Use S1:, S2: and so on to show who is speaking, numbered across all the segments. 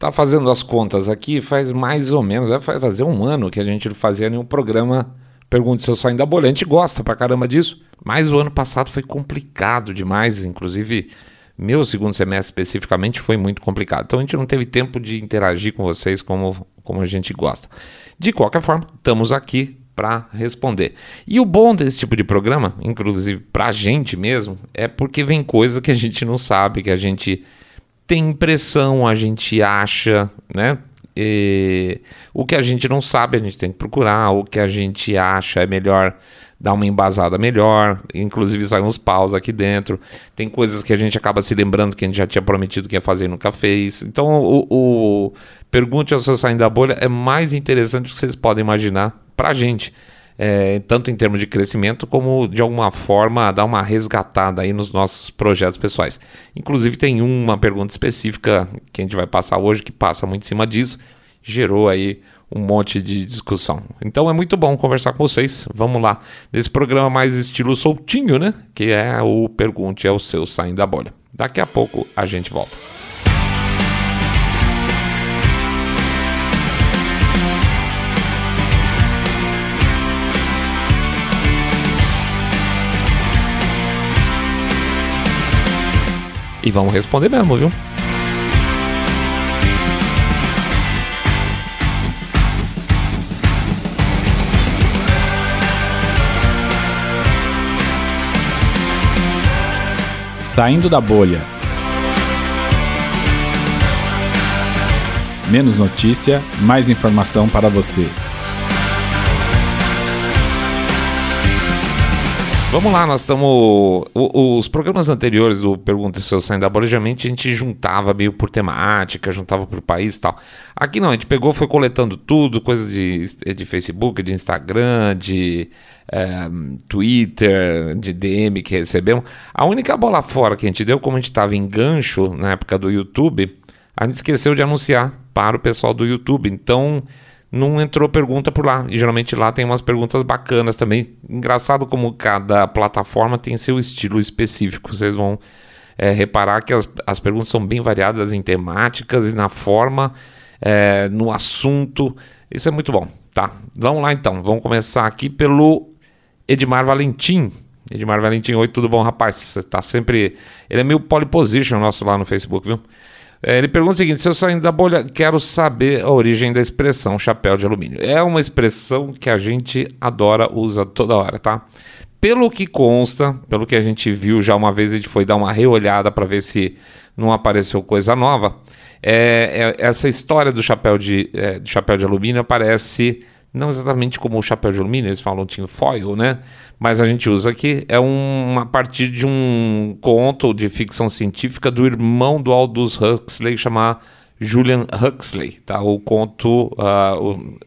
S1: Tá fazendo as contas aqui, faz mais ou menos, vai fazer um ano que a gente não fazia nenhum programa Pergunte se eu saindo da bolha. A gente gosta pra caramba disso, mas o ano passado foi complicado demais, inclusive meu segundo semestre especificamente foi muito complicado. Então a gente não teve tempo de interagir com vocês como, como a gente gosta. De qualquer forma, estamos aqui para responder. E o bom desse tipo de programa, inclusive para a gente mesmo, é porque vem coisa que a gente não sabe, que a gente tem impressão, a gente acha, né? E o que a gente não sabe, a gente tem que procurar, o que a gente acha é melhor dar uma embasada melhor, inclusive saem uns paus aqui dentro. Tem coisas que a gente acaba se lembrando que a gente já tinha prometido que ia fazer e nunca fez. Então, o, o Pergunte ao seu saindo da bolha é mais interessante do que vocês podem imaginar para a gente. É, tanto em termos de crescimento, como de alguma forma dar uma resgatada aí nos nossos projetos pessoais. Inclusive, tem uma pergunta específica que a gente vai passar hoje, que passa muito em cima disso, gerou aí um monte de discussão. Então é muito bom conversar com vocês. Vamos lá, nesse programa mais estilo soltinho, né? Que é o Pergunte é o seu saindo da bolha. Daqui a pouco a gente volta. E vamos responder mesmo, viu?
S2: Saindo da bolha. Menos notícia, mais informação para você.
S1: Vamos lá, nós estamos. Os programas anteriores do Pergunta se eu saindo da a gente juntava meio por temática, juntava por país e tal. Aqui não, a gente pegou, foi coletando tudo, coisas de, de Facebook, de Instagram, de é, Twitter, de DM que recebemos. A única bola fora que a gente deu, como a gente estava em gancho na época do YouTube, a gente esqueceu de anunciar para o pessoal do YouTube. Então não entrou pergunta por lá. E geralmente lá tem umas perguntas bacanas também. Engraçado como cada plataforma tem seu estilo específico. Vocês vão é, reparar que as, as perguntas são bem variadas em temáticas e na forma, é, no assunto. Isso é muito bom, tá? Vamos lá então. Vamos começar aqui pelo Edmar Valentim. Edmar Valentim, oi, tudo bom, rapaz? Você tá sempre. Ele é meio polyposition nosso lá no Facebook, viu? É, ele pergunta o seguinte: se eu saindo da bolha, quero saber a origem da expressão chapéu de alumínio. É uma expressão que a gente adora, usa toda hora, tá? Pelo que consta, pelo que a gente viu já uma vez, a gente foi dar uma reolhada para ver se não apareceu coisa nova. É, é, essa história do chapéu de, é, de chapéu de alumínio aparece não exatamente como o chapéu de alumínio, eles falam tinha foil, né? Mas a gente usa aqui, é um, a partir de um conto de ficção científica do irmão do Aldous Huxley, chamado Julian Huxley, tá? O conto, uh, o,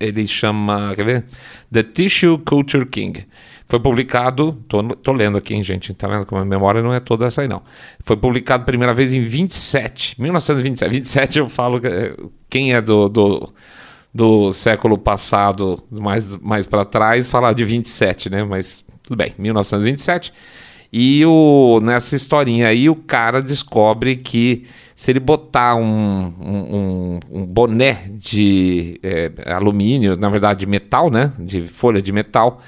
S1: ele chama, quer ver? The Tissue Culture King. Foi publicado, tô, tô lendo aqui, hein, gente, tá vendo como a memória não é toda essa aí, não. Foi publicado primeira vez em 27, 1927. 27 eu falo, que, quem é do, do do século passado, mais, mais para trás, falar de 27, né? Mas tudo bem, 1927. E o, nessa historinha aí, o cara descobre que se ele botar um, um, um boné de é, alumínio, na verdade de metal, né? De folha de metal,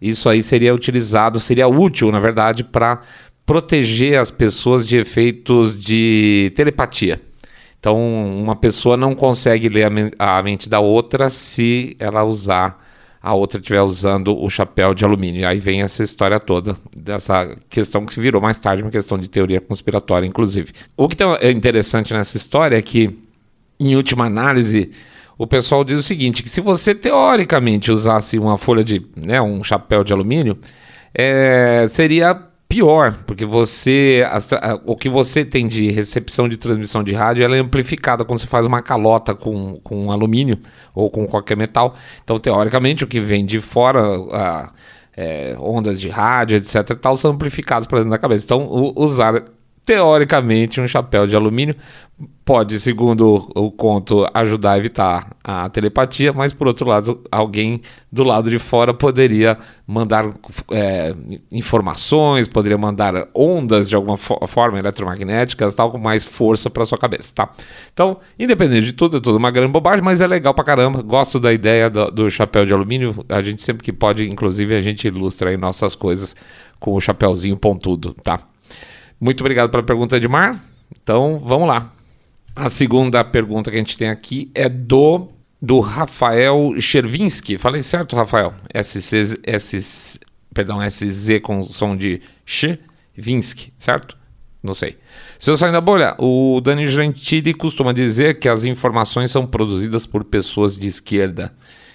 S1: isso aí seria utilizado, seria útil, na verdade, para proteger as pessoas de efeitos de telepatia. Então, uma pessoa não consegue ler a, mente da outra se ela usar, a outra estiver usando o chapéu de alumínio. Aí vem essa história toda, dessa questão que se virou mais tarde uma questão de teoria conspiratória, inclusive. O que é interessante nessa história é que, em última análise, o pessoal diz o seguinte: que se você teoricamente usasse uma folha de. Né, um chapéu de alumínio, é, seria pior, porque você a, a, o que você tem de recepção de transmissão de rádio ela é amplificada quando você faz uma calota com, com alumínio ou com qualquer metal. Então, teoricamente, o que vem de fora, a, é, ondas de rádio, etc., tal, são amplificados para dentro da cabeça. Então, o, usar teoricamente, um chapéu de alumínio pode, segundo o conto, ajudar a evitar a telepatia, mas por outro lado, alguém do lado de fora poderia mandar é, informações, poderia mandar ondas de alguma fo forma eletromagnéticas, tal, com mais força para sua cabeça, tá? Então, independente de tudo, é tudo uma grande bobagem, mas é legal pra caramba. Gosto da ideia do, do chapéu de alumínio. A gente sempre que pode, inclusive, a gente ilustra aí nossas coisas com o chapéuzinho pontudo, tá? Muito obrigado pela pergunta, Edmar. Então, vamos lá. A segunda pergunta que a gente tem aqui é do do Rafael Chervinsky. Falei certo, Rafael? SC, S, perdão, SZ com som de Chervinsky, certo? Não sei. Se eu sair da bolha, o Dani Gentili costuma dizer que as informações são produzidas por pessoas de esquerda.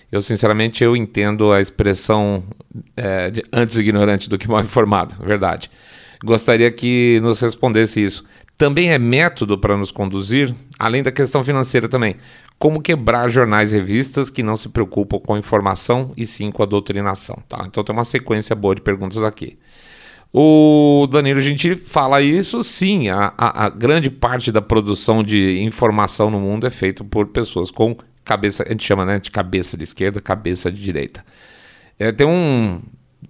S1: Eu, sinceramente, eu entendo a expressão é, de antes ignorante do que mal informado, verdade. Gostaria que nos respondesse isso. Também é método para nos conduzir, além da questão financeira também. Como quebrar jornais e revistas que não se preocupam com a informação e sim com a doutrinação. Tá? Então tem uma sequência boa de perguntas aqui. O Danilo Gentili fala isso, sim, a, a, a, grande parte da produção de informação no mundo é feita por pessoas com cabeça, a gente chama né, de cabeça de esquerda, cabeça de direita. É, tem, um,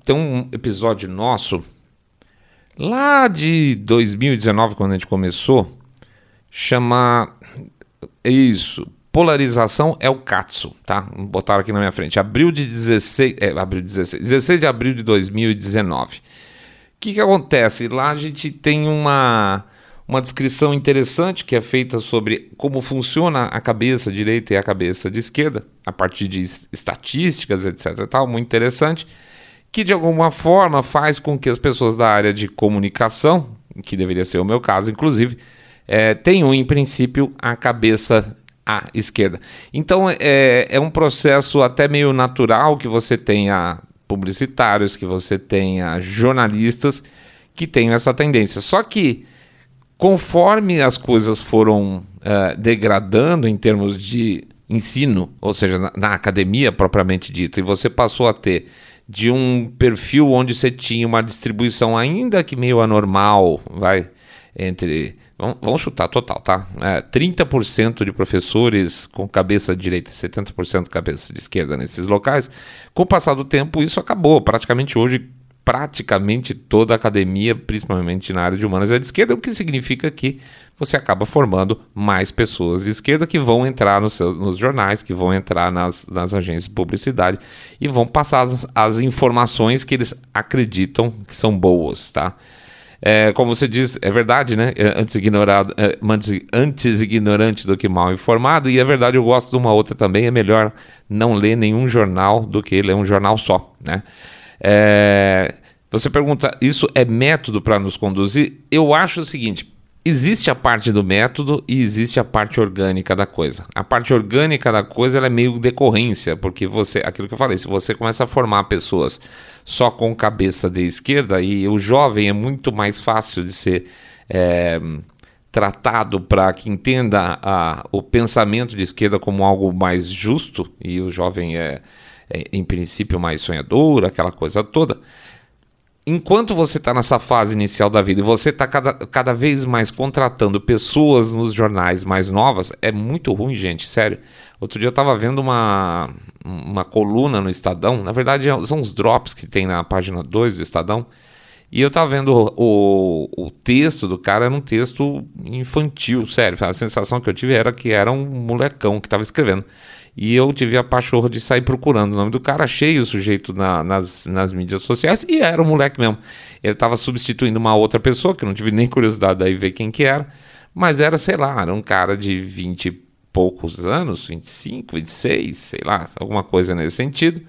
S1: tem um episódio nosso Lá de 2019, quando a gente começou, chama isso, polarização é o Katsu, tá? Botaram aqui na minha frente. Abril de 16, é, abril de 16, 16 de abril de 2019. O que, que acontece? Lá a gente tem uma, uma descrição interessante que é feita sobre como funciona a cabeça direita e a cabeça de esquerda, a partir de estatísticas, etc. Tal, muito interessante que de alguma forma faz com que as pessoas da área de comunicação, que deveria ser o meu caso, inclusive, é, tenham em princípio a cabeça à esquerda. Então é, é um processo até meio natural que você tenha publicitários, que você tenha jornalistas que tenham essa tendência. Só que conforme as coisas foram uh, degradando em termos de ensino, ou seja, na, na academia propriamente dito, e você passou a ter de um perfil onde você tinha uma distribuição ainda que meio anormal, vai, entre. Vamos, chutar total, tá? É, 30% de professores com cabeça direita e 70% cabeça de esquerda nesses locais. Com o passar do tempo, isso acabou. Praticamente hoje, praticamente toda a academia, principalmente na área de humanas, é de esquerda, o que significa que você acaba formando mais pessoas de esquerda que vão entrar nos, seus, nos jornais, que vão entrar nas, nas agências de publicidade e vão passar as, as informações que eles acreditam que são boas, tá? É, como você diz, é verdade, né? É, antes ignorado, é, antes ignorante do que mal informado, e é verdade, eu gosto de uma outra também, é melhor não ler nenhum jornal do que ler um jornal só, né? É, você pergunta, isso é método para nos conduzir? Eu acho o seguinte: existe a parte do método e existe a parte orgânica da coisa. A parte orgânica da coisa é meio decorrência, porque você, aquilo que eu falei, se você começa a formar pessoas só com cabeça de esquerda, e o jovem é muito mais fácil de ser. É, tratado para que entenda a, o pensamento de esquerda como algo mais justo, e o jovem é, é, em princípio, mais sonhador, aquela coisa toda. Enquanto você está nessa fase inicial da vida e você está cada, cada vez mais contratando pessoas nos jornais mais novas, é muito ruim, gente, sério. Outro dia eu estava vendo uma, uma coluna no Estadão, na verdade são os drops que tem na página 2 do Estadão, e eu estava vendo o, o, texto do cara, era um texto infantil, sério. A sensação que eu tive era que era um molecão que estava escrevendo. E eu tive a pachorra de sair procurando o nome do cara, achei o sujeito na, nas, nas mídias sociais e era o moleque mesmo. Ele estava substituindo uma outra pessoa, que eu não tive nem curiosidade daí ver quem que era, mas era, sei lá, era um cara de 20 e poucos anos, 25, 26, sei lá, alguma coisa nesse sentido.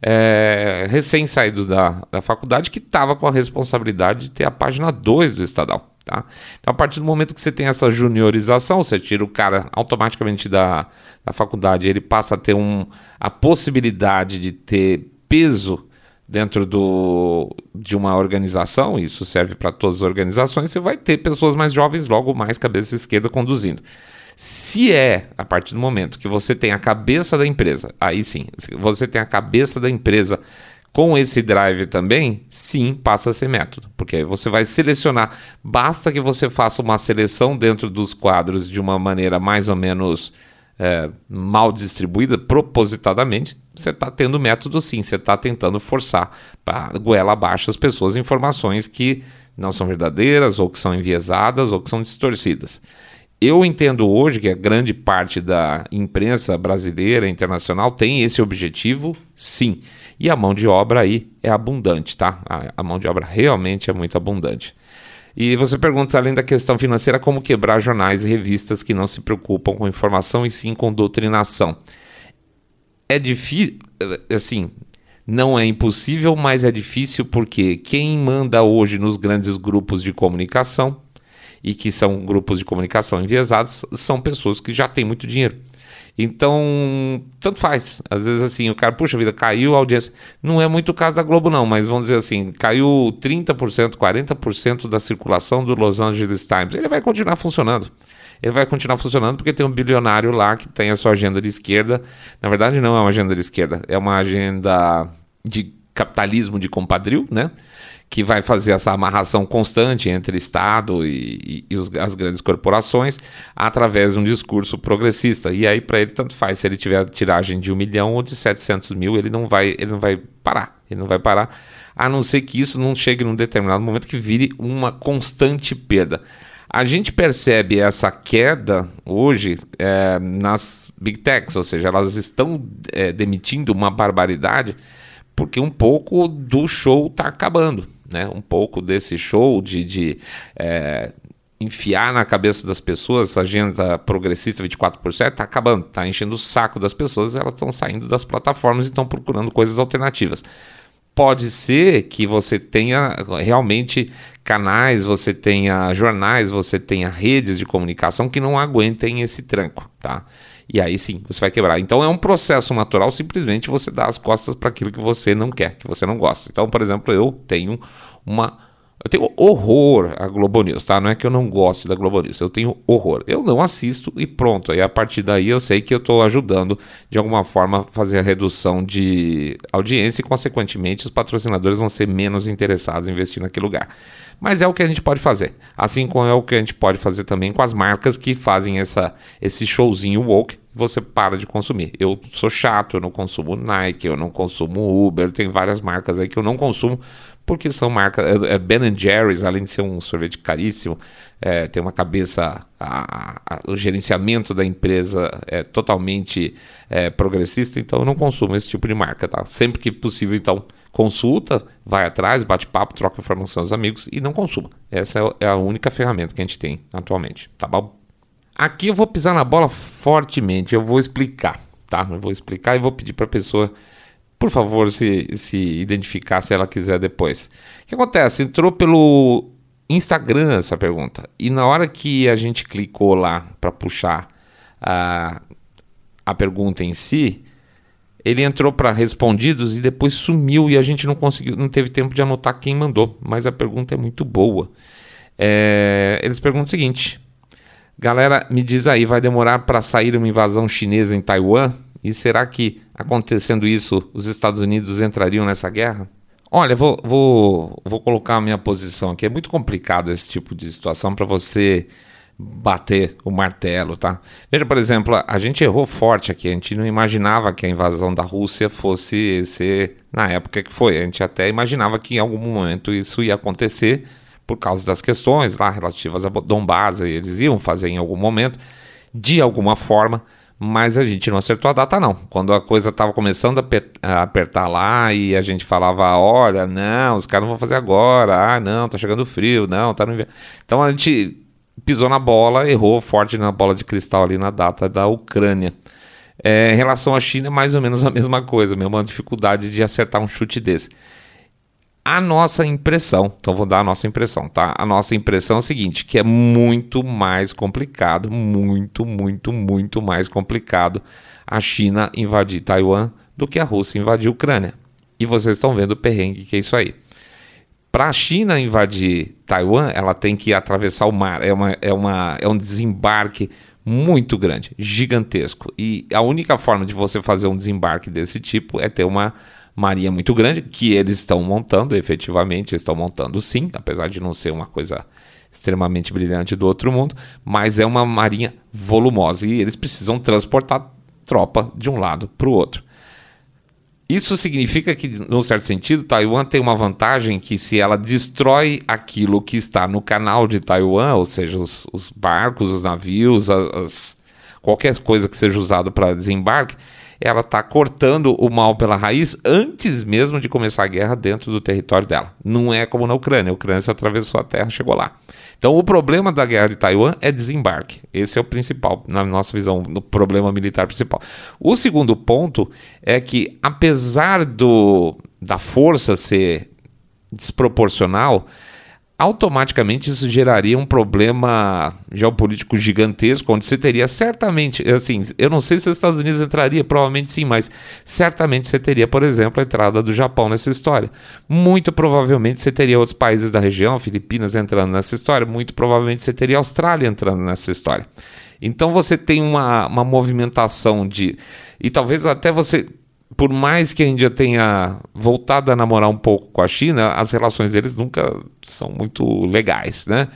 S1: É, recém saído da, da faculdade, que estava com a responsabilidade de ter a página 2 do Estadal. Tá? Então, a partir do momento que você tem essa juniorização, você tira o cara automaticamente da, da faculdade, ele passa a ter um, a possibilidade de ter peso dentro do, de uma organização, isso serve para todas as organizações, você vai ter pessoas mais jovens, logo mais cabeça esquerda conduzindo. Se é a partir do momento que você tem a cabeça da empresa, aí sim, você tem a cabeça da empresa Com esse drive também, sim, passa a ser método, porque você vai selecionar. Basta que você faça uma seleção dentro dos quadros de uma maneira mais ou menos é, mal distribuída, propositadamente, você está tendo método sim, você está tentando forçar para goela abaixo as pessoas informações que não são verdadeiras, ou que são enviesadas, ou que são distorcidas. Eu entendo hoje que a grande parte da imprensa brasileira, internacional, tem esse objetivo, sim. E a mão de obra aí é abundante, tá? A, a mão de obra realmente é muito abundante. E você pergunta, além da questão financeira, como quebrar jornais e revistas que não se preocupam com informação e sim com doutrinação. É difícil, assim, não é impossível, mas é difícil porque quem manda hoje nos grandes grupos de comunicação e que são grupos de comunicação enviesados, são pessoas que já têm muito dinheiro. Então, tanto faz. Às vezes, assim, o cara, puxa vida, caiu a audiência. Não é muito o caso da Globo, não, mas vamos dizer assim, caiu 30%, 40% da circulação do Los Angeles Times. Ele vai continuar funcionando. Ele vai continuar funcionando porque tem um bilionário lá que tem a sua agenda de esquerda. Na verdade, não é uma agenda de esquerda, é uma agenda de capitalismo de compadril, né? Que vai fazer essa amarração constante entre Estado e, e, e os, as grandes corporações através de um discurso progressista. E aí, para ele, tanto faz se ele tiver tiragem de um milhão ou de 700 mil, ele não vai, ele não vai parar. Ele não vai parar, a não ser que isso não chegue num determinado momento que vire uma constante perda. A gente percebe essa queda hoje é, nas big techs, ou seja, elas estão é, demitindo uma barbaridade porque um pouco do show está acabando né? Um pouco desse show de, de é, enfiar na cabeça das pessoas essa agenda progressista 24 por 7 está acabando, está enchendo o saco das pessoas, elas estão saindo das plataformas e estão procurando coisas alternativas. Pode ser que você tenha realmente canais, você tenha jornais, você tenha redes de comunicação que não aguentem esse tranco, tá? E aí sim, você vai quebrar. Então é um processo natural simplesmente você dar as costas para aquilo que você não quer, que você não gosta. Então, por exemplo, eu tenho uma eu tenho horror à Globo News, tá? Não é que eu não gosto da Globo News, eu tenho horror. Eu não assisto e pronto. Aí a partir daí eu sei que eu estou ajudando de alguma forma a fazer a redução de audiência e, consequentemente, os patrocinadores vão ser menos interessados em investir naquele lugar. Mas é o que a gente pode fazer. Assim como é o que a gente pode fazer também com as marcas que fazem essa, esse showzinho woke você para de consumir. Eu sou chato, eu não consumo Nike, eu não consumo Uber, tem várias marcas aí que eu não consumo porque são marcas. É, é Ben Jerry's, além de ser um sorvete caríssimo, é, tem uma cabeça. A, a, o gerenciamento da empresa é totalmente é, progressista, então eu não consumo esse tipo de marca. Tá? Sempre que possível, então, consulta, vai atrás, bate papo, troca informação com os amigos e não consuma. Essa é, é a única ferramenta que a gente tem atualmente. Tá bom? Aqui eu vou pisar na bola fortemente, eu vou explicar, tá? Eu vou explicar e vou pedir para a pessoa por favor, se, se identificar se ela quiser depois. O que acontece? Entrou pelo Instagram essa pergunta. E na hora que a gente clicou lá para puxar a, a pergunta em si, ele entrou para respondidos e depois sumiu e a gente não conseguiu, não teve tempo de anotar quem mandou. Mas a pergunta é muito boa. É, eles perguntam o seguinte: Galera, me diz aí, vai demorar para sair uma invasão chinesa em Taiwan? E será que, acontecendo isso, os Estados Unidos entrariam nessa guerra? Olha, vou, vou, vou colocar a minha posição aqui. É muito complicado esse tipo de situação para você bater o martelo, tá? Veja, por exemplo, a gente errou forte aqui. A gente não imaginava que a invasão da Rússia fosse ser na época que foi. A gente até imaginava que em algum momento isso ia acontecer por causa das questões lá relativas a Donbass. Eles iam fazer em algum momento, de alguma forma mas a gente não acertou a data não. Quando a coisa estava começando a apertar lá e a gente falava, olha, não, os caras não vão fazer agora, ah, não, tá chegando frio, não, tá no inverno. Então a gente pisou na bola, errou forte na bola de cristal ali na data da Ucrânia. É, em relação à China, é mais ou menos a mesma coisa, mesmo uma dificuldade de acertar um chute desse a nossa impressão. Então vou dar a nossa impressão, tá? A nossa impressão é o seguinte, que é muito mais complicado, muito, muito, muito mais complicado a China invadir Taiwan do que a Rússia invadir a Ucrânia. E vocês estão vendo o perrengue que é isso aí. Para a China invadir Taiwan, ela tem que atravessar o mar. É, uma, é, uma, é um desembarque muito grande, gigantesco. E a única forma de você fazer um desembarque desse tipo é ter uma marinha muito grande, que eles estão montando, efetivamente, estão montando sim, apesar de não ser uma coisa extremamente brilhante do outro mundo, mas é uma marinha volumosa e eles precisam transportar tropa de um lado para o outro. Isso significa que, num certo sentido, Taiwan tem uma vantagem que se ela destrói aquilo que está no canal de Taiwan, ou seja, os, os barcos, os navios, as, qualquer coisa que seja usado para desembarque, ela está cortando o mal pela raiz antes mesmo de começar a guerra dentro do território dela. Não é como na Ucrânia. A Ucrânia se atravessou a terra, chegou lá. Então, o problema da guerra de Taiwan é desembarque. Esse é o principal, na nossa visão, o problema militar principal. O segundo ponto é que, apesar do, da força ser desproporcional, automaticamente isso geraria um problema geopolítico gigantesco, onde você teria certamente, assim, eu não sei se os Estados Unidos entraria, provavelmente sim, mas certamente você teria, por exemplo, a entrada do Japão nessa história. Muito provavelmente você teria outros países da região, Filipinas entrando nessa história, muito provavelmente você teria a Austrália entrando nessa história. Então você tem uma, uma movimentação de. E talvez até você por mais que a Índia tenha voltado a namorar um pouco com a China, as relações deles nunca são muito legais, né?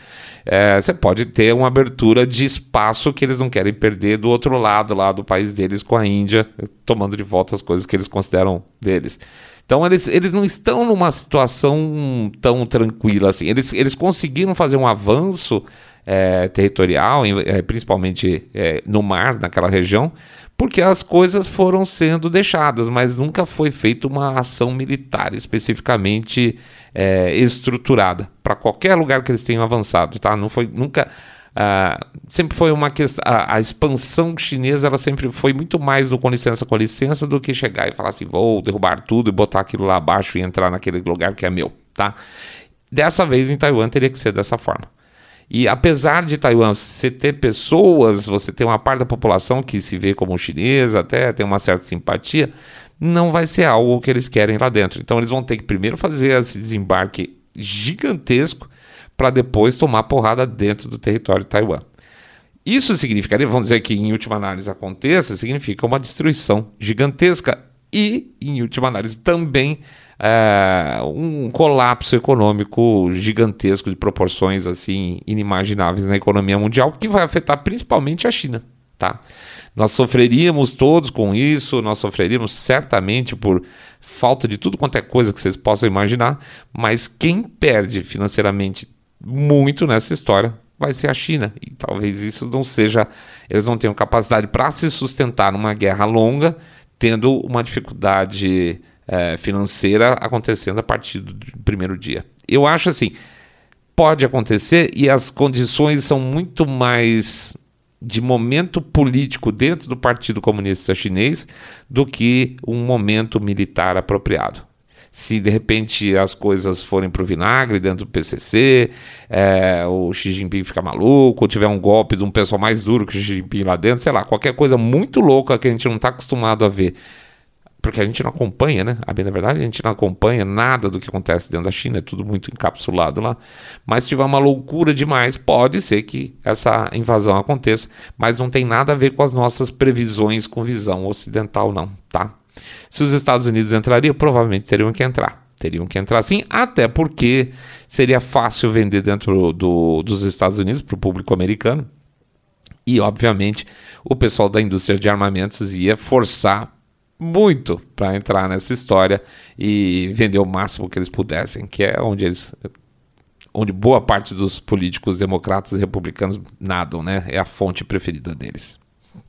S1: É, você pode ter uma abertura de espaço que eles não querem perder do outro lado, lá do país deles, com a Índia, tomando de volta as coisas que eles consideram deles. Então eles, eles não estão numa situação tão tranquila assim. Eles, eles conseguiram fazer um avanço é, territorial, é, principalmente é, no mar, naquela região, porque as coisas foram sendo deixadas, mas nunca foi feita uma ação militar especificamente é, estruturada para qualquer lugar que eles tenham avançado, tá? Não foi nunca uh, sempre foi uma questão a, a, expansão chinesa ela sempre foi muito mais do com licença com licença do que chegar e falar assim vou derrubar tudo e botar aquilo lá abaixo e entrar naquele lugar que é meu, tá? Dessa vez em Taiwan teria que ser dessa forma. E apesar de Taiwan você ter pessoas, você ter uma parte da população que se vê como chinesa, até tem uma certa simpatia, não vai ser algo que eles querem lá dentro. Então eles vão ter que primeiro fazer esse desembarque gigantesco para depois tomar porrada dentro do território de Taiwan. Isso significaria, vamos dizer que em última análise aconteça, significa uma destruição gigantesca e, em última análise, também é, um colapso econômico gigantesco de proporções assim inimagináveis na economia mundial que vai afetar principalmente a China, tá? Nós sofreríamos todos com isso, nós sofreríamos certamente por falta de tudo quanto é coisa que vocês possam imaginar, mas quem perde financeiramente muito nessa história vai ser a China. E talvez isso não seja. Eles não tenham capacidade para se sustentar numa guerra longa, tendo uma dificuldade é, financeira acontecendo a partir do primeiro dia. Eu acho assim, pode acontecer e as condições são muito mais de momento político dentro do Partido Comunista Chinês do que um momento militar apropriado. Se de repente as coisas forem para o vinagre dentro do PCC, é, o Xi Jinping ficar maluco, ou tiver um golpe de um pessoal mais duro que o Xi Jinping lá dentro, sei lá, qualquer coisa muito louca que a gente não está acostumado a ver porque a gente não acompanha, né? A bem da verdade, a gente não acompanha nada do que acontece dentro da China, é tudo muito encapsulado lá. Mas se tiver uma loucura demais, pode ser que essa invasão aconteça, mas não tem nada a ver com as nossas previsões com visão ocidental, não, tá? Se os Estados Unidos entrariam, provavelmente teriam que entrar. Teriam que entrar sim, até porque seria fácil vender dentro do, dos Estados Unidos para o público americano. E, obviamente, o pessoal da indústria de armamentos ia forçar muito para entrar nessa história e vender o máximo que eles pudessem, que é onde eles onde boa parte dos políticos democratas e republicanos nadam, né? É a fonte preferida deles.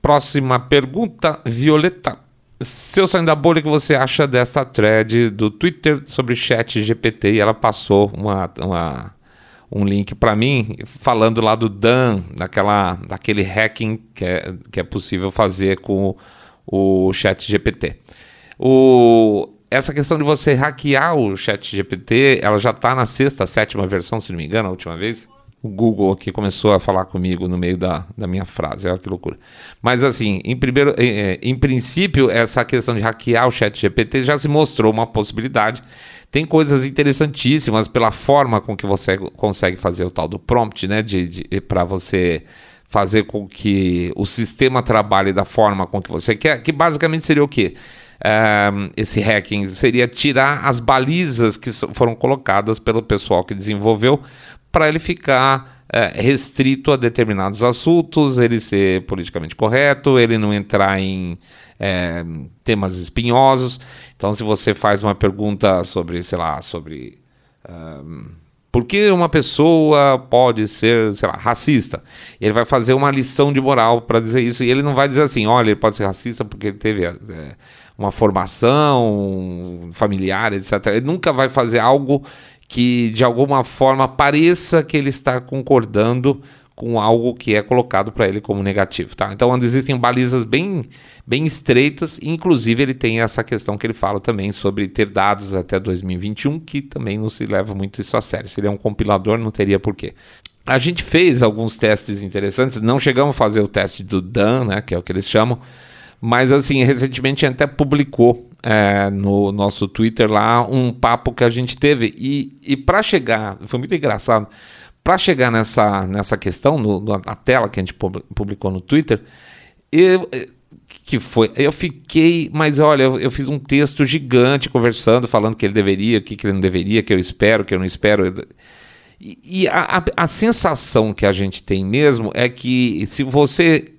S1: Próxima pergunta, Violeta. Seu saindo da bolha, que você acha desta thread do Twitter sobre chat GPT? E ela passou uma, uma um link para mim falando lá do Dan, daquela, daquele hacking que é, que é possível fazer com o chat GPT. O, essa questão de você hackear o chat GPT, ela já está na sexta, sétima versão, se não me engano, a última vez. O Google aqui começou a falar comigo no meio da, da minha frase, olha que loucura. Mas assim, em, primeiro, em, em princípio, essa questão de hackear o chat GPT já se mostrou uma possibilidade. Tem coisas interessantíssimas pela forma com que você consegue fazer o tal do prompt, né? De, de para você fazer com que o sistema trabalhe da forma com que você quer, que basicamente seria o quê? é, esse hacking? Seria tirar as balizas que foram colocadas pelo pessoal que desenvolveu para ele ficar é, restrito a determinados assuntos, ele ser politicamente correto, ele não entrar em é, temas espinhosos. Então, se você faz uma pergunta sobre, sei lá, sobre. Um, por que uma pessoa pode ser, sei lá, racista? Ele vai fazer uma lição de moral para dizer isso. E ele não vai dizer assim: olha, ele pode ser racista porque ele teve é, uma formação familiar, etc. Ele nunca vai fazer algo que de alguma forma pareça que ele está concordando com algo que é colocado para ele como negativo, tá? Então, onde existem balizas bem, bem estreitas, inclusive ele tem essa questão que ele fala também sobre ter dados até 2021, que também não se leva muito isso a sério. Se ele é um compilador, não teria porquê. A gente fez alguns testes interessantes, não chegamos a fazer o teste do Dan, né, que é o que eles chamam, mas assim, recentemente até publicou é, no nosso Twitter lá um papo que a gente teve. E, e para chegar, foi muito engraçado, para chegar nessa, nessa questão, no, na tela que a gente publicou no Twitter, eu, que foi, eu fiquei, mas olha, eu, eu, fiz um texto gigante conversando, falando que ele deveria, que, que ele não deveria, que eu espero, que eu não espero. E, e a, a, a sensação que a gente tem mesmo é que se você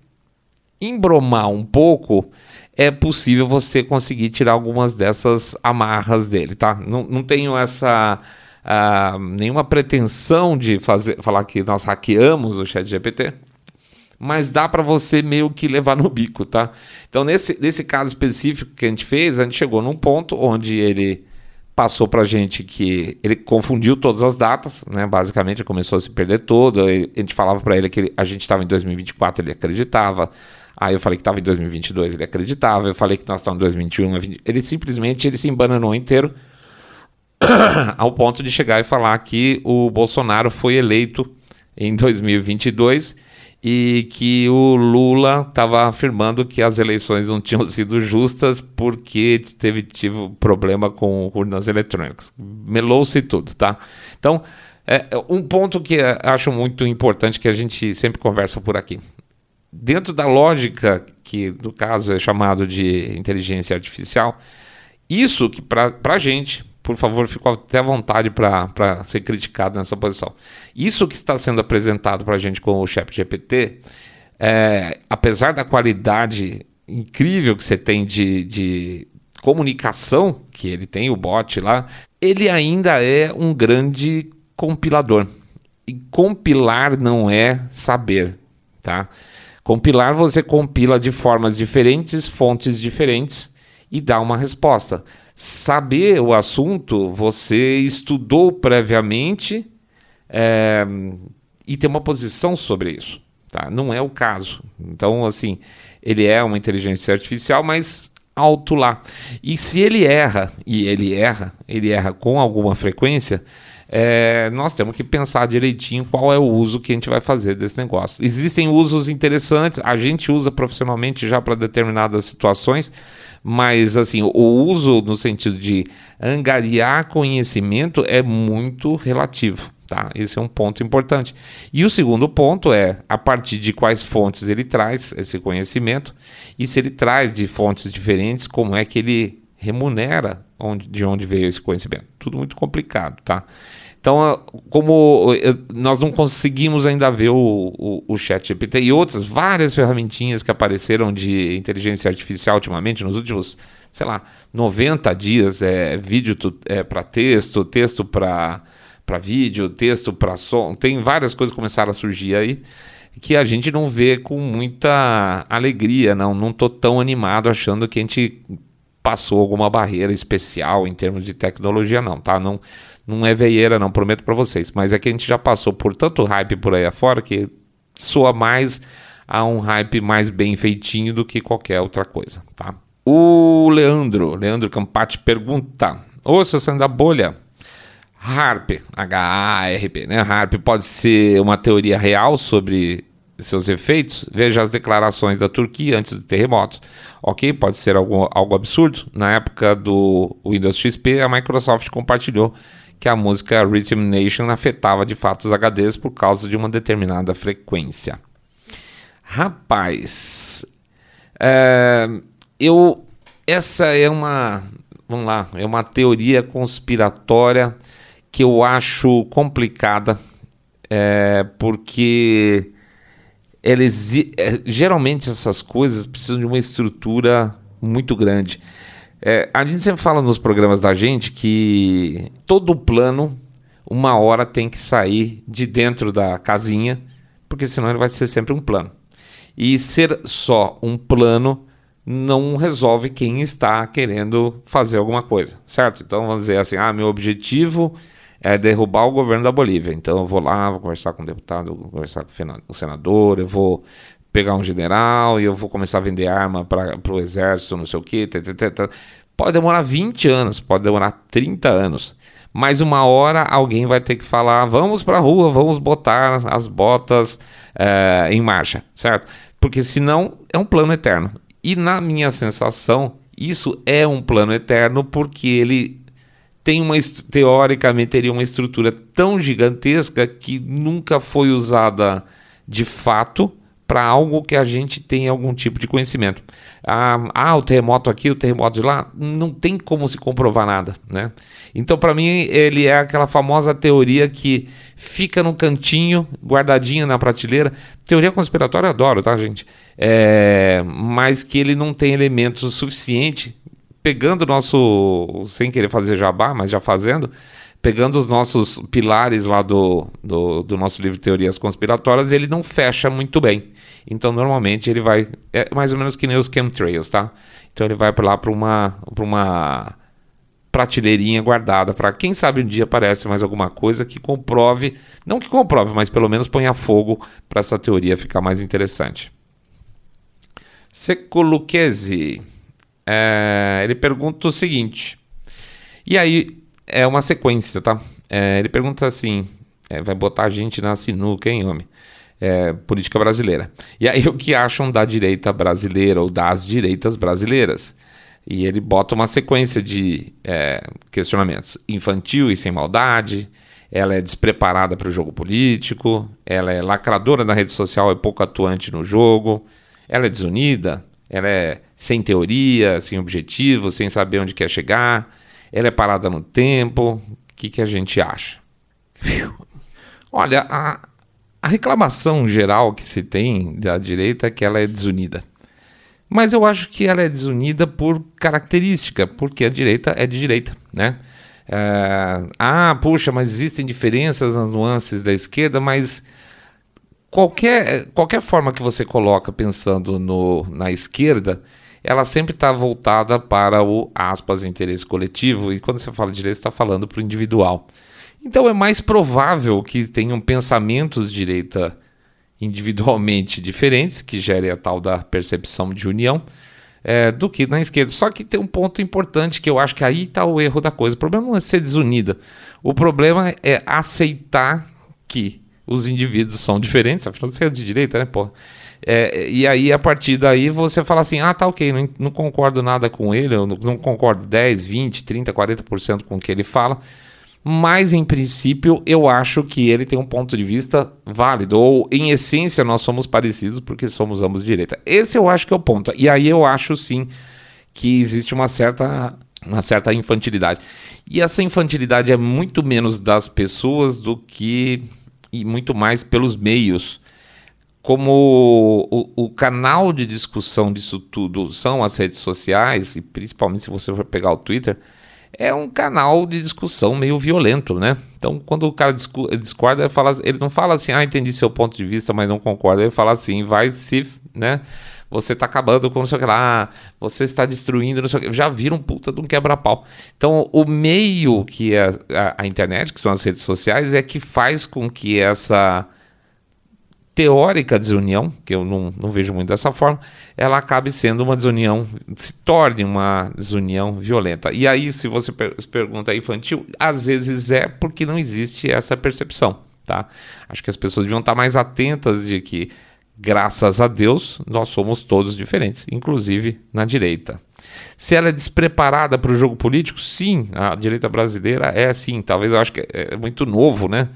S1: embromar um pouco, é possível você conseguir tirar algumas dessas amarras dele, tá? Não, não tenho essa uh, nenhuma pretensão de fazer, falar que nós hackeamos o chat GPT, mas dá para você meio que levar no bico, tá? Então, nesse, nesse caso específico que a gente fez, a gente chegou num ponto onde ele passou para a gente que ele confundiu todas as datas, né? Basicamente, ele começou a se perder todo. A gente falava para ele que a gente estava em 2024, ele acreditava. Aí eu falei que estava em 2022, ele acreditava. Eu falei que nós estávamos em 2021. Ele simplesmente ele se embananou inteiro ao ponto de chegar e falar que o Bolsonaro foi eleito em 2022 e que o Lula estava afirmando que as eleições não tinham sido justas porque teve, tive problema com urnas eletrônicas. Melou-se tudo, tá? Então, é, um ponto que acho muito importante que a gente sempre conversa por aqui. Dentro da lógica que, no caso, é chamado de inteligência artificial, isso que para a gente, por favor, fico até à vontade para ser criticado nessa posição. Isso que está sendo apresentado para a gente com o Chat GPT, é, apesar da qualidade incrível que você tem de, de comunicação, que ele tem, o bot lá, ele ainda é um grande compilador. E compilar não é saber, tá? Compilar você compila de formas diferentes, fontes diferentes e dá uma resposta saber o assunto, você estudou previamente é, e tem uma posição sobre isso. Tá? Não é o caso. Então, assim, ele é uma inteligência artificial, mas alto lá. E se ele erra, e ele erra, ele erra com alguma frequência, é, nós temos que pensar direitinho qual é o uso que a gente vai fazer desse negócio. Existem usos interessantes, a gente usa profissionalmente já para determinadas situações, mas assim, o uso no sentido de angariar conhecimento é muito relativo. Tá? Esse é um ponto importante. E o segundo ponto é a partir de quais fontes ele traz esse conhecimento e se ele traz de fontes diferentes, como é que ele remunera onde, de onde veio esse conhecimento. Tudo muito complicado, tá? Então, como nós não conseguimos ainda ver o, o, o Chat GPT e outras várias ferramentinhas que apareceram de inteligência artificial ultimamente, nos últimos, sei lá, 90 dias, é, vídeo é, para texto, texto para vídeo, texto para som, tem várias coisas que começaram a surgir aí que a gente não vê com muita alegria, não. Não tô tão animado achando que a gente passou alguma barreira especial em termos de tecnologia, não, tá? Não, não é veieira, não, prometo para vocês. Mas é que a gente já passou por tanto hype por aí afora que soa mais a um hype mais bem feitinho do que qualquer outra coisa, tá? O Leandro, Leandro Campati pergunta: Ô, seu saindo da bolha, HARP, H-A-R-P, né? HARP pode ser uma teoria real sobre seus efeitos? Veja as declarações da Turquia antes do terremoto. Ok, pode ser algo, algo absurdo. Na época do Windows XP, a Microsoft compartilhou que a música Rhythm Nation afetava de fato os HDs por causa de uma determinada frequência. Rapaz, é, eu essa é uma, vamos lá, é uma teoria conspiratória que eu acho complicada, é, porque eles, é, geralmente essas coisas precisam de uma estrutura muito grande. É, a gente sempre fala nos programas da gente que todo plano, uma hora tem que sair de dentro da casinha, porque senão ele vai ser sempre um plano. E ser só um plano não resolve quem está querendo fazer alguma coisa, certo? Então vamos dizer assim: ah, meu objetivo é derrubar o governo da Bolívia. Então eu vou lá, vou conversar com o deputado, vou conversar com o senador, eu vou pegar um general e eu vou começar a vender arma para o exército, não sei o quê. Tê, tê, tê, pode demorar 20 anos, pode demorar 30 anos. Mas uma hora alguém vai ter que falar: vamos para a rua, vamos botar as botas é, em marcha, certo? Porque senão é um plano eterno. E na minha sensação, isso é um plano eterno porque ele tem uma teoricamente teria uma estrutura tão gigantesca que nunca foi usada de fato para algo que a gente tem algum tipo de conhecimento. Ah, ah, o terremoto aqui, o terremoto de lá, não tem como se comprovar nada, né? Então, para mim, ele é aquela famosa teoria que fica no cantinho, guardadinha na prateleira. Teoria conspiratória eu adoro, tá, gente? É, mas que ele não tem elementos suficiente pegando o nosso, sem querer fazer jabá, mas já fazendo, pegando os nossos pilares lá do, do, do, nosso livro Teorias Conspiratórias, ele não fecha muito bem. Então, normalmente, ele vai. É mais ou menos que nem os chemtrails, tá? Então, ele vai para lá para uma, uma prateleirinha guardada para quem sabe um dia aparece mais alguma coisa que comprove, não que comprove, mas pelo menos ponha fogo para essa teoria ficar mais interessante. Secoluquese. É, ele pergunta o seguinte. E aí, é uma sequência, tá? É, ele pergunta assim: é, vai botar a gente na sinuca, hein, homem? É, política brasileira. E aí, o que acham da direita brasileira ou das direitas brasileiras? E ele bota uma sequência de é, questionamentos: infantil e sem maldade, ela é despreparada para o jogo político, ela é lacradora na rede social e pouco atuante no jogo, ela é desunida, ela é sem teoria, sem objetivo, sem saber onde quer chegar, ela é parada no tempo. O que, que a gente acha? Olha, a, a reclamação geral que se tem da direita é que ela é desunida. Mas eu acho que ela é desunida por característica, porque a direita é de direita, né? É, ah, puxa, mas existem diferenças nas nuances da esquerda, mas qualquer, qualquer forma que você coloca pensando no, na esquerda, ela sempre está voltada para o aspas interesse coletivo e quando você fala direito está falando para o individual. Então é mais provável que tenham pensamentos de direita individualmente diferentes que gerem a tal da percepção de união é, do que na esquerda. Só que tem um ponto importante que eu acho que aí está o erro da coisa. O problema não é ser desunida. O problema é aceitar que os indivíduos são diferentes, afinal você é de direita, né, pô? É, e aí, a partir daí, você fala assim: ah, tá ok, não, não concordo nada com ele, eu não, não concordo 10, 20, 30, 40% com o que ele fala, mas em princípio eu acho que ele tem um ponto de vista válido, ou em essência nós somos parecidos porque somos ambos direita. Esse eu acho que é o ponto. E aí eu acho sim que existe uma certa, uma certa infantilidade. E essa infantilidade é muito menos das pessoas do que e muito mais pelos meios. Como o, o, canal de discussão disso tudo são as redes sociais, e principalmente se você for pegar o Twitter, é um canal de discussão meio violento, né? Então, quando o cara discorda, ele, fala, ele não fala assim, ah, entendi seu ponto de vista, mas não concordo. Ele fala assim, vai se, né? Você está acabando com não sei o que lá, você está destruindo, não sei o que. Já vira um puta de um quebra-pau. Então, o meio que é a, a internet, que são as redes sociais, é que faz com que essa teórica desunião, que eu não, não vejo muito dessa forma, ela acabe sendo uma desunião, se torne uma desunião violenta. E aí, se você per pergunta infantil, às vezes é porque não existe essa percepção, tá? Acho que as pessoas deviam estar mais atentas de que Graças a Deus, nós somos todos diferentes, inclusive na direita. Se ela é despreparada para o jogo político, sim, a direita brasileira é sim. Talvez eu acho que é muito novo, né?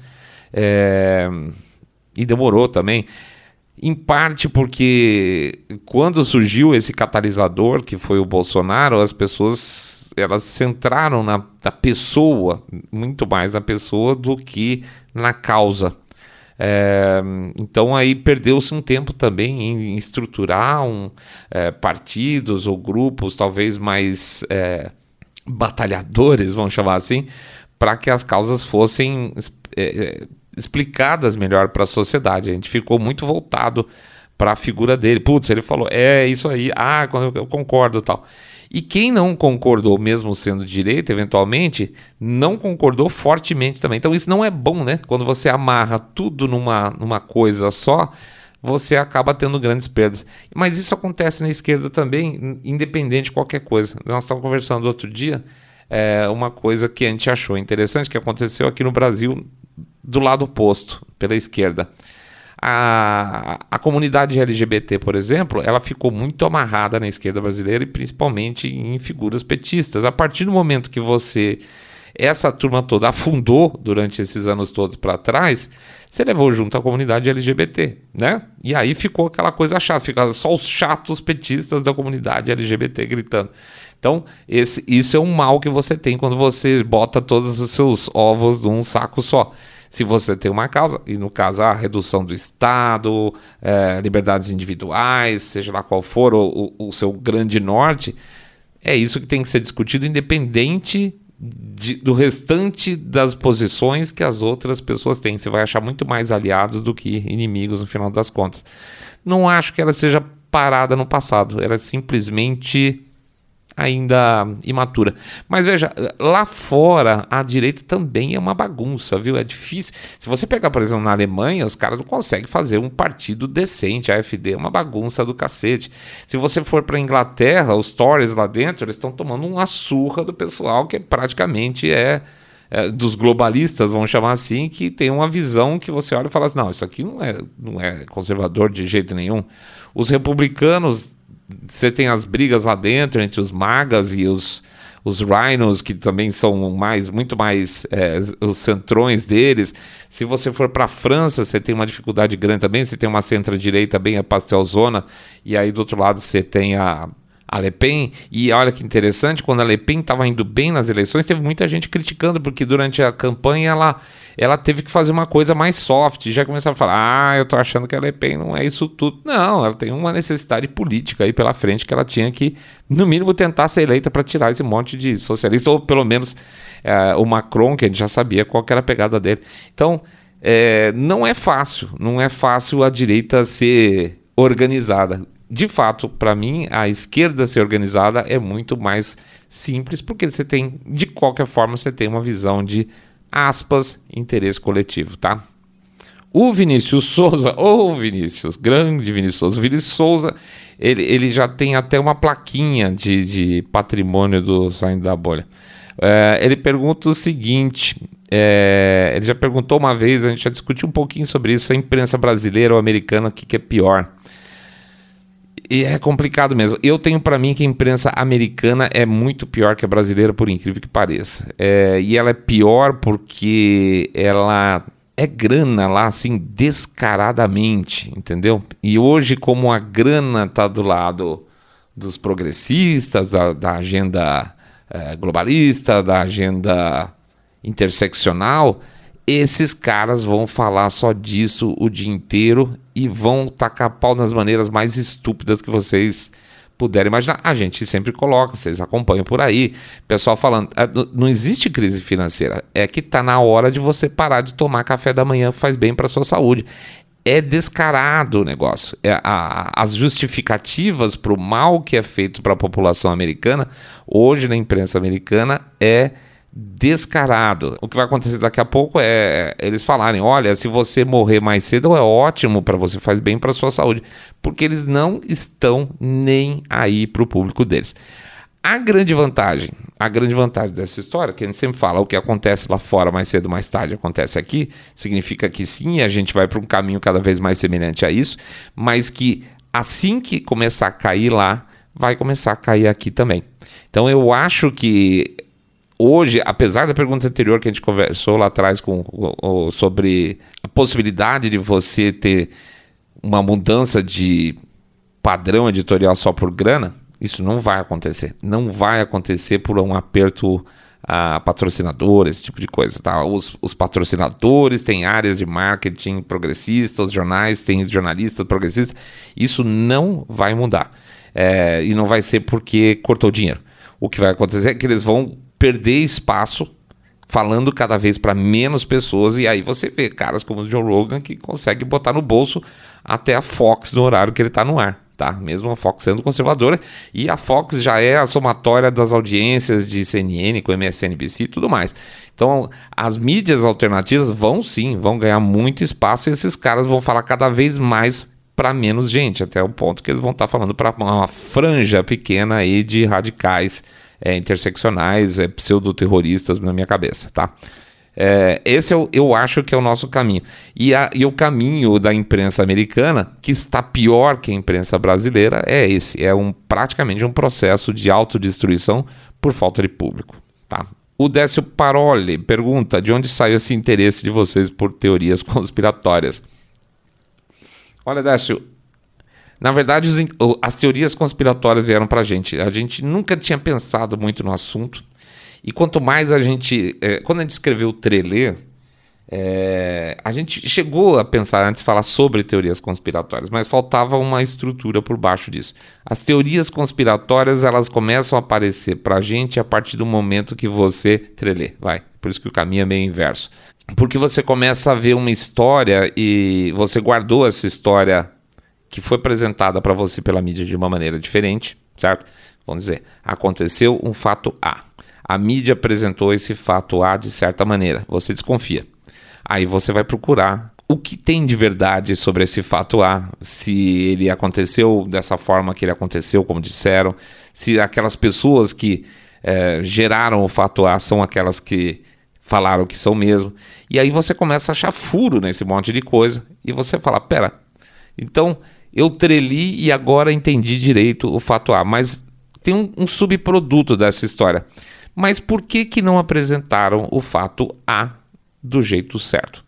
S1: É... E demorou também. Em parte porque quando surgiu esse catalisador, que foi o Bolsonaro, as pessoas elas centraram na, na pessoa, muito mais na pessoa do que na causa. É, então aí perdeu-se um tempo também em, estruturar um, é, partidos ou grupos talvez mais é, batalhadores, vamos chamar assim, para que as causas fossem é, é, explicadas melhor para a sociedade. A gente ficou muito voltado para a figura dele. Putz, ele falou, é isso aí, ah, eu concordo tal. E quem não concordou, mesmo sendo direita, eventualmente, não concordou fortemente também. Então isso não é bom, né? Quando você amarra tudo numa, numa coisa só, você acaba tendo grandes perdas. Mas isso acontece na esquerda também, independente de qualquer coisa. Nós estávamos conversando outro dia, é, uma coisa que a gente achou interessante, que aconteceu aqui no Brasil, do lado oposto, pela esquerda a, a comunidade LGBT, por exemplo, ela ficou muito amarrada na esquerda brasileira e principalmente em figuras petistas. A partir do momento que você essa turma toda afundou durante esses anos todos para trás, você levou junto a comunidade LGBT, né? E aí ficou aquela coisa chata, ficaram só os chatos petistas da comunidade LGBT gritando. Então, esse, isso é um mal que você tem quando você bota todos os seus ovos num saco só se você tem uma causa, e no caso a redução do Estado, é, liberdades individuais, seja lá qual for o, o, seu grande norte, é isso que tem que ser discutido, independente de, do restante das posições que as outras pessoas têm. Você vai achar muito mais aliados do que inimigos no final das contas. Não acho que ela seja parada no passado, ela é simplesmente ainda imatura. Mas veja, lá fora a direita também é uma bagunça, viu? É difícil. Se você pegar, por exemplo, na Alemanha, os caras não conseguem fazer um partido decente. A AfD é uma bagunça do cacete. Se você for para Inglaterra, os Tories lá dentro, eles estão tomando uma surra do pessoal que praticamente é, é, dos globalistas, vamos chamar assim, que tem uma visão que você olha e fala assim, não, isso aqui não é, não é conservador de jeito nenhum. Os republicanos você tem as brigas lá dentro entre os magas e os, os rhinos, que também são mais muito mais é, os centrões deles. Se você for para a França, você tem uma dificuldade grande também. Você tem uma centro-direita bem a pastelzona, e aí do outro lado você tem a, a Le Pen. E olha que interessante, quando a Le Pen estava indo bem nas eleições, teve muita gente criticando, porque durante a campanha ela ela teve que fazer uma coisa mais soft. Já começava a falar: ah, eu tô achando que a Le Pen não é isso tudo. Não, ela tem uma necessidade política aí pela frente que ela tinha que, no mínimo, tentar ser eleita para tirar esse monte de socialista, ou pelo menos é, o Macron, que a gente já sabia qual era a pegada dele. Então, é, não é fácil, não é fácil a direita ser organizada. De fato, para mim, a esquerda ser organizada é muito mais simples, porque você tem, de qualquer forma, você tem uma visão de aspas, interesse coletivo, tá? O Vinícius Souza, ou oh Vinícius, grande Vinícius Souza, Vinícius Souza, ele, ele já tem até uma plaquinha de, de patrimônio do Saindo da Bolha. É, ele pergunta o seguinte: é, ele já perguntou uma vez, a gente já discutiu um pouquinho sobre isso, a imprensa brasileira ou americana, o que, que é pior? E é complicado mesmo. Eu tenho para mim que a imprensa americana é muito pior que a brasileira, por incrível que pareça. É, e ela é pior porque ela é grana lá, assim, descaradamente, entendeu? E hoje, como a grana tá do lado dos progressistas, da, da agenda é, globalista, da agenda interseccional, esses caras vão falar só disso o dia inteiro e vão tacar pau nas maneiras mais estúpidas que vocês puderem imaginar. A gente sempre coloca, vocês acompanham por aí, pessoal falando, ah, não existe crise financeira, é que está na hora de você parar de tomar café da manhã, faz bem para sua saúde. É descarado o negócio. É, a, as justificativas para o mal que é feito para a população americana, hoje na imprensa americana, é descarado. O que vai acontecer daqui a pouco é eles falarem: olha, se você morrer mais cedo é ótimo para você, faz bem para sua saúde, porque eles não estão nem aí para o público deles. A grande vantagem, a grande vantagem dessa história, que a gente sempre fala, o que acontece lá fora mais cedo, mais tarde acontece aqui, significa que sim, a gente vai para um caminho cada vez mais semelhante a isso, mas que assim que começar a cair lá, vai começar a cair aqui também. Então eu acho que hoje, apesar da pergunta anterior que a gente conversou lá atrás com, com, sobre a possibilidade de você ter uma mudança de padrão editorial só por grana, isso não vai acontecer. Não vai acontecer por um aperto a patrocinadores, esse tipo de coisa. Tá? Os, os, patrocinadores têm áreas de marketing progressistas, os jornais têm jornalistas progressistas. Isso não vai mudar. É, e não vai ser porque cortou dinheiro. O que vai acontecer é que eles vão perder espaço falando cada vez para menos pessoas, e aí você vê caras como o Joe Rogan que consegue botar no bolso até a Fox no horário que ele está no ar tá? Mesmo a Fox sendo conservadora, e a Fox já é a somatória das audiências de CNN, com MSNBC e tudo mais. Então, as mídias alternativas vão sim, vão ganhar muito espaço e esses caras vão falar cada vez mais para menos gente, até o ponto que eles vão estar tá falando para uma franja pequena aí de radicais é, interseccionais, é, pseudo-terroristas na minha cabeça, tá? É, esse eu, eu acho que é o nosso caminho. E, a, e o caminho da imprensa americana, que está pior que a imprensa brasileira, é esse: é um, praticamente um processo de autodestruição por falta de público. Tá? O Décio Paroli pergunta: de onde saiu esse interesse de vocês por teorias conspiratórias? Olha, Décio, na verdade, as teorias conspiratórias vieram para a gente. A gente nunca tinha pensado muito no assunto. E quanto mais a gente. É, quando a gente escreveu o Trelê, é, a gente chegou a pensar antes de falar sobre teorias conspiratórias, mas faltava uma estrutura por baixo disso. As teorias conspiratórias elas começam a aparecer para a gente a partir do momento que você trelê, vai. Por isso que o caminho é meio inverso. Porque você começa a ver uma história e você guardou essa história que foi apresentada para você pela mídia de uma maneira diferente, certo? Vamos dizer, aconteceu um fato A a mídia apresentou esse fato A de certa maneira, você desconfia. Aí você vai procurar o que tem de verdade sobre esse fato A, se ele aconteceu dessa forma que ele aconteceu, como disseram, se aquelas pessoas que é, geraram o fato A são aquelas que falaram que são mesmo. E aí você começa a achar furo nesse monte de coisa e você fala: pera, então eu treli e agora entendi direito o fato A, mas tem um, um subproduto dessa história. Mas por que, que não apresentaram o fato A do jeito certo?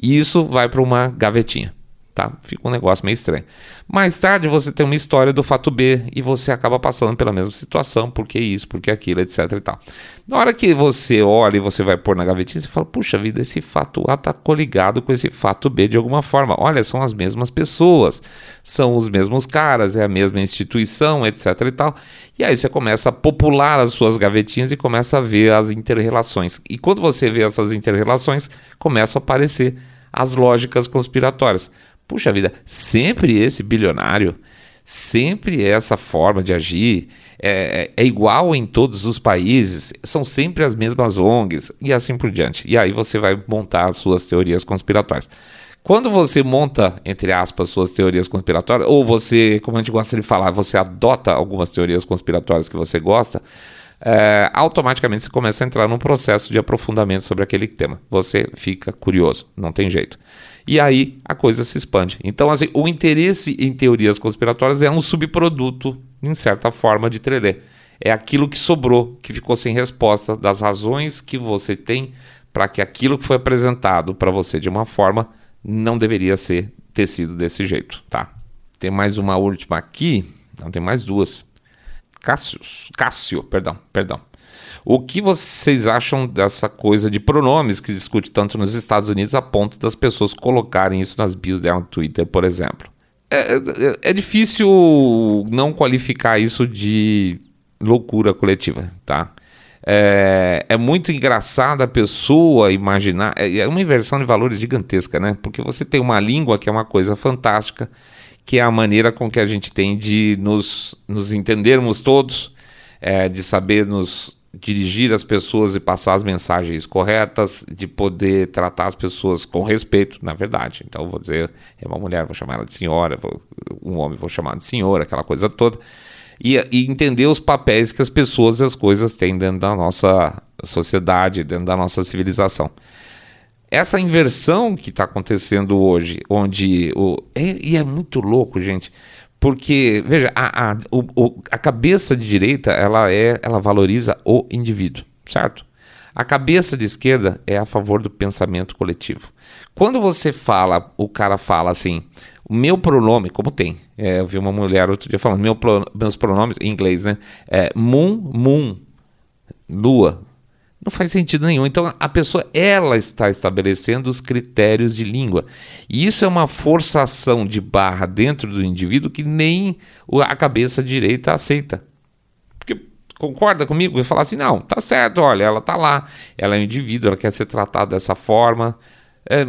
S1: E isso vai para uma gavetinha tá? Fica um negócio meio estranho. Mais tarde você tem uma história do fato B e você acaba passando pela mesma situação, porque isso, porque aquilo, etc e tal. Na hora que você olha e você vai pôr na gavetinha, você fala, puxa vida, esse fato A está coligado com esse fato B de alguma forma. Olha, são as mesmas pessoas, são os mesmos caras, é a mesma instituição, etc e tal. E aí você começa a popular as suas gavetinhas e começa a ver as interrelações. E quando você vê essas interrelações, começam a aparecer as lógicas conspiratórias. Puxa vida, sempre esse bilionário, sempre essa forma de agir, é, é, igual em todos os países, são sempre as mesmas ONGs e assim por diante. E aí você vai montar as suas teorias conspiratórias. Quando você monta, entre aspas, suas teorias conspiratórias, ou você, como a gente gosta de falar, você adota algumas teorias conspiratórias que você gosta, é, automaticamente você começa a entrar num processo de aprofundamento sobre aquele tema. Você fica curioso, não tem jeito e aí a coisa se expande. Então, assim, o interesse em teorias conspiratórias é um subproduto, em certa forma, de Trelê. É aquilo que sobrou, que ficou sem resposta, das razões que você tem para que aquilo que foi apresentado para você de uma forma não deveria ser ter sido desse jeito, tá? Tem mais uma última aqui, não tem mais duas. Cássio, Cássio, perdão, perdão. O que vocês acham dessa coisa de pronomes que discute tanto nos Estados Unidos a ponto das pessoas colocarem isso nas bios dela no Twitter, por exemplo? É, é, é difícil não qualificar isso de loucura coletiva, tá? É, é, muito engraçado a pessoa imaginar. É, é uma inversão de valores gigantesca, né? Porque você tem uma língua que é uma coisa fantástica, que é a maneira com que a gente tem de nos, nos entendermos todos, é, de saber nos dirigir as pessoas e passar as mensagens corretas, de poder tratar as pessoas com respeito, na verdade. Então, vou dizer, é uma mulher, vou chamar ela de senhora, vou, um homem, vou chamar de senhor, aquela coisa toda. E, e, entender os papéis que as pessoas e as coisas têm dentro da nossa sociedade, dentro da nossa civilização. Essa inversão que está acontecendo hoje, onde. O, é, e é muito louco, gente porque, veja, a, a, o, a cabeça de direita, ela, é, ela valoriza o indivíduo, certo? A cabeça de esquerda é a favor do pensamento coletivo. Quando você fala, o cara fala assim, o meu pronome, como tem, é, eu vi uma mulher outro dia falando, meu, meus pronomes, em inglês, né? É moon, moon, lua. Não faz sentido nenhum. Então a pessoa, ela está estabelecendo os critérios de língua. E isso é uma forçação de barra dentro do indivíduo que nem a cabeça direita aceita concorda comigo? E falar assim, não, tá certo, olha, ela tá lá, ela é um indivíduo, ela quer ser tratada dessa forma. É,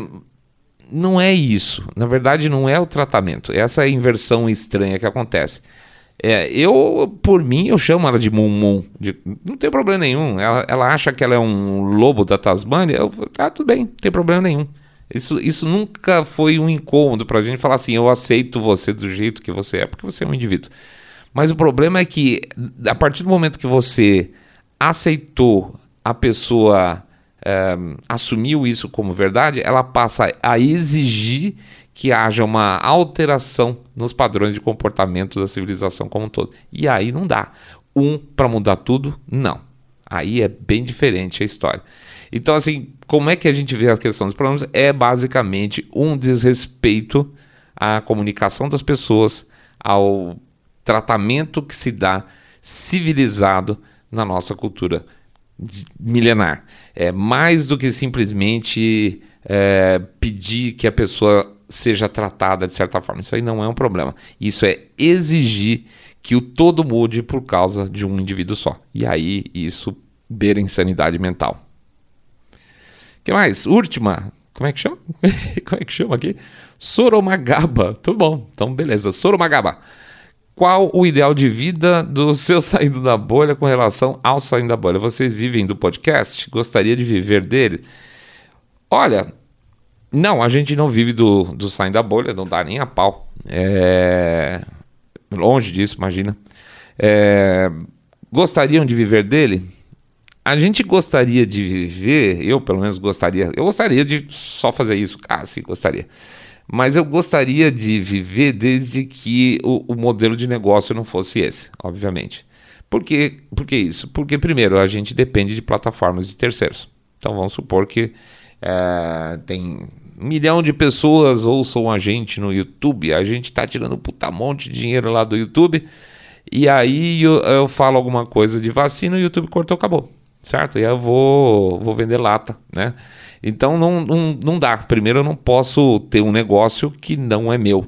S1: não é isso. Na verdade, não é o tratamento. Essa é a inversão estranha que acontece. É, eu, por mim, eu chamo ela de Mum De, não tem problema nenhum. Ela, ela acha que ela é um lobo da Tasmânia. Eu, ah, tudo bem, não tem problema nenhum. Isso, isso nunca foi um incômodo pra gente falar assim: eu aceito você do jeito que você é, porque você é um indivíduo. Mas o problema é que, a partir do momento que você aceitou a pessoa é, assumiu isso como verdade, ela passa a exigir que haja uma alteração nos padrões de comportamento da civilização como um todo. E aí não dá. Um para mudar tudo, não. Aí é bem diferente a história. Então, assim, como é que a gente vê a questão dos problemas? É basicamente um desrespeito à comunicação das pessoas, ao tratamento que se dá civilizado na nossa cultura milenar. É mais do que simplesmente é, pedir que a pessoa seja tratada de certa forma. Isso aí não é um problema. Isso é exigir que o todo mude por causa de um indivíduo só. E aí isso beira insanidade mental. que mais? Última. Como é que chama? Como é que chama aqui? Soromagaba. Tudo bom. Então, beleza. Soromagaba. Qual o ideal de vida do seu saindo da bolha com relação ao saindo da bolha? Vocês vivem do podcast? Gostaria de viver dele? Olha, não, a gente não vive do, do saindo da bolha, não dá nem a pau. É... Longe disso, imagina. É... Gostariam de viver dele? A gente gostaria de viver, eu pelo menos gostaria, eu gostaria de só fazer isso. Ah, sim, gostaria. Mas eu gostaria de viver desde que o, o modelo de negócio não fosse esse, obviamente. Por, quê? Por que isso? Porque, primeiro, a gente depende de plataformas de terceiros. Então, vamos supor que é, tem milhão de pessoas ouçam a gente no YouTube, a gente está tirando um puta monte de dinheiro lá do YouTube, e aí eu, eu falo alguma coisa de vacina e o YouTube cortou, acabou, certo? E eu vou, vou vender lata, né? Então não, não, não dá. Primeiro, eu não posso ter um negócio que não é meu.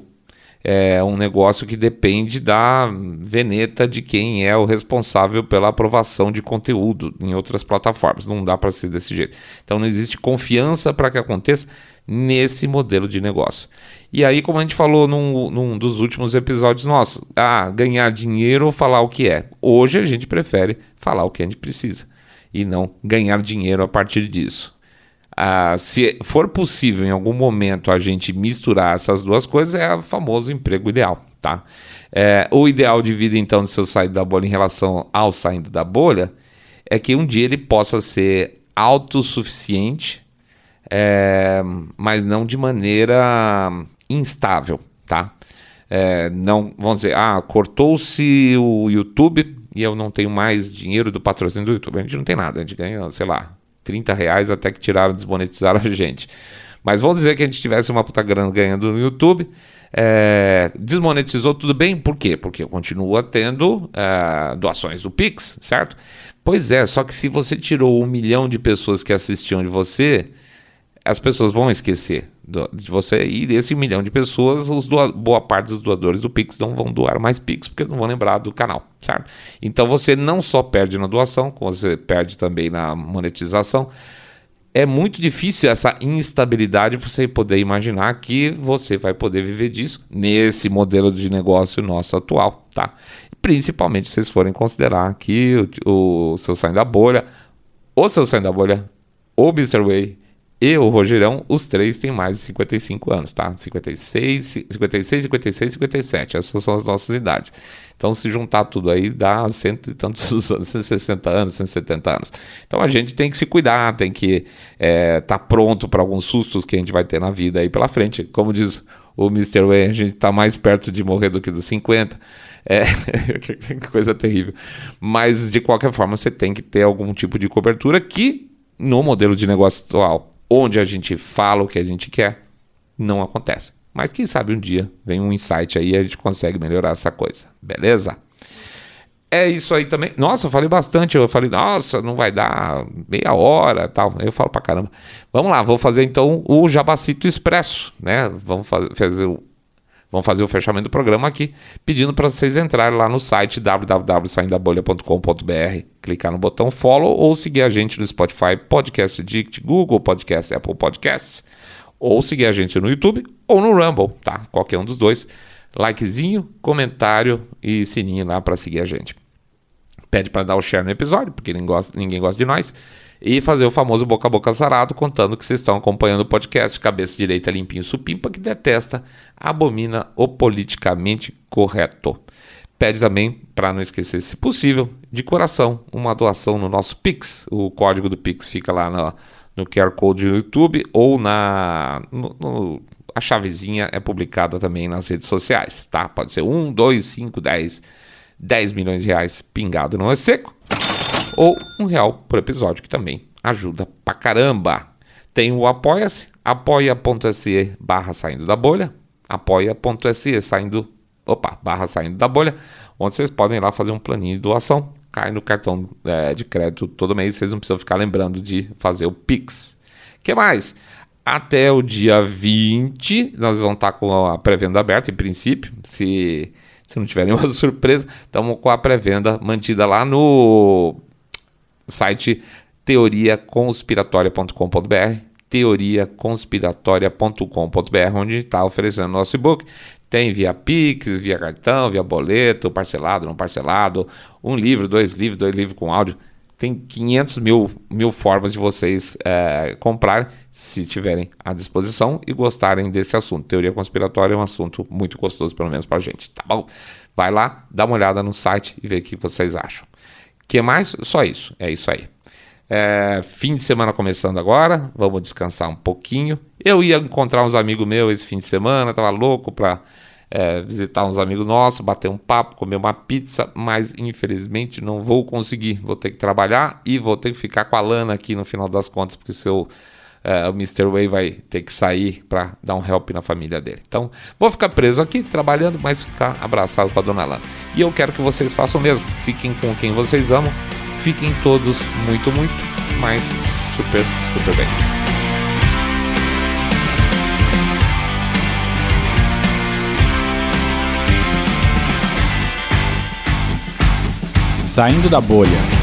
S1: É um negócio que depende da veneta de quem é o responsável pela aprovação de conteúdo em outras plataformas. Não dá para ser desse jeito. Então não existe confiança para que aconteça nesse modelo de negócio. E aí, como a gente falou num, num dos últimos episódios nossos, ah, ganhar dinheiro ou falar o que é. Hoje a gente prefere falar o que a gente precisa e não ganhar dinheiro a partir disso. Ah, se for possível em algum momento a gente misturar essas duas coisas, é o famoso emprego ideal, tá? É, o ideal de vida, então, do seu saído da bolha em relação ao saindo da bolha é que um dia ele possa ser autossuficiente, é, mas não de maneira instável, tá? É, não, vamos dizer, ah, cortou-se o YouTube e eu não tenho mais dinheiro do patrocínio do YouTube. A gente não tem nada, a gente ganha, sei lá, 30 reais até que tiraram, desmonetizaram a gente. Mas vamos dizer que a gente tivesse uma puta grana ganhando no YouTube. É, desmonetizou tudo bem, por quê? Porque continua tendo é, doações do Pix, certo? Pois é, só que se você tirou um milhão de pessoas que assistiam de você, as pessoas vão esquecer do, de você e desse milhão de pessoas, os doa, boa parte dos doadores do Pix não vão doar mais Pix porque não vão lembrar do canal, certo? Então você não só perde na doação, como você perde também na monetização. É muito difícil essa instabilidade você poder imaginar que você vai poder viver disso nesse modelo de negócio nosso atual, tá? Principalmente se vocês forem considerar que o, o seu saindo da bolha, o seu saindo da bolha, o Mr. Way e o Rogerão, os três têm mais de 55 anos, tá? 56, 56, 56, 57. Essas são as nossas idades. Então, se juntar tudo aí, dá cento e tantos anos, 160 anos, 170 anos. Então, a gente tem que se cuidar, tem que estar é, tá pronto para alguns sustos que a gente vai ter na vida aí pela frente. Como diz o Mr. Way, a gente está mais perto de morrer do que dos 50. É, que coisa terrível. Mas, de qualquer forma, você tem que ter algum tipo de cobertura que no modelo de negócio atual, onde a gente fala o que a gente quer, não acontece. Mas quem sabe um dia vem um insight aí e a gente consegue melhorar essa coisa, beleza? É isso aí também. Nossa, eu falei bastante. Eu falei, nossa, não vai dar meia hora tal. Eu falo pra caramba. Vamos lá, vou fazer então o Jabacito Expresso, né? Vamos fazer o Vamos fazer o fechamento do programa aqui, pedindo para vocês entrarem lá no site www.saindabolha.com.br, clicar no botão follow ou seguir a gente no Spotify, Podcast Addict, Google Podcast, Apple Podcasts, ou seguir a gente no YouTube ou no Rumble, tá? Qualquer um dos dois. Likezinho, comentário e sininho lá para seguir a gente. Pede para dar o share no episódio, porque ninguém gosta, ninguém gosta de nós e fazer o famoso boca a boca sarado, contando que vocês estão acompanhando o podcast Cabeça Direita Limpinho Supimpa, que detesta, abomina o politicamente correto. Pede também, para não esquecer, se possível, de coração, uma doação no nosso Pix. O código do Pix fica lá no, no QR Code do YouTube ou na. No, no, a chavezinha é publicada também nas redes sociais, tá? Pode ser 1, 2, 5, 10, 10 milhões de reais pingado não é seco ou um real por episódio, que também ajuda pra caramba. Tem o Apoia-se, apoia.se barra saindo da bolha, apoia.se saindo, opa, barra saindo da bolha, onde vocês podem ir lá fazer um planinho de doação, cai no cartão é, de crédito todo mês, vocês não precisam ficar lembrando de fazer o Pix. que mais? Até o dia 20, nós vamos estar com a pré-venda aberta, em princípio, se, se não tiver nenhuma surpresa, estamos com a pré-venda mantida lá no site teoriaconspiratória.com.br, teoriaconspiratória.com.br, onde está oferecendo nosso e-book. Tem via Pix, via cartão, via boleto, parcelado, não parcelado, um livro, dois livros, dois livros com áudio. Tem 500 mil, mil formas de vocês é, comprar, se tiverem à disposição e gostarem desse assunto. Teoria conspiratória é um assunto muito gostoso, pelo menos para a gente, tá bom? Vai lá, dá uma olhada no site e vê o que vocês acham que mais? Só isso. É isso aí. É, fim de semana começando agora, vamos descansar um pouquinho. Eu ia encontrar uns amigos meus esse fim de semana, tava louco para é, visitar uns amigos nossos, bater um papo, comer uma pizza, mas infelizmente não vou conseguir. Vou ter que trabalhar e vou ter que ficar com a Lana aqui no final das contas, porque se eu é, o Mr. Way vai ter que sair para dar um help na família dele. Então, vou ficar preso aqui trabalhando, mas ficar abraçado com a dona Lana. E eu quero que vocês façam o mesmo. Fiquem com quem vocês amam. Fiquem todos muito, muito, mas super, super bem.
S2: Saindo da bolha.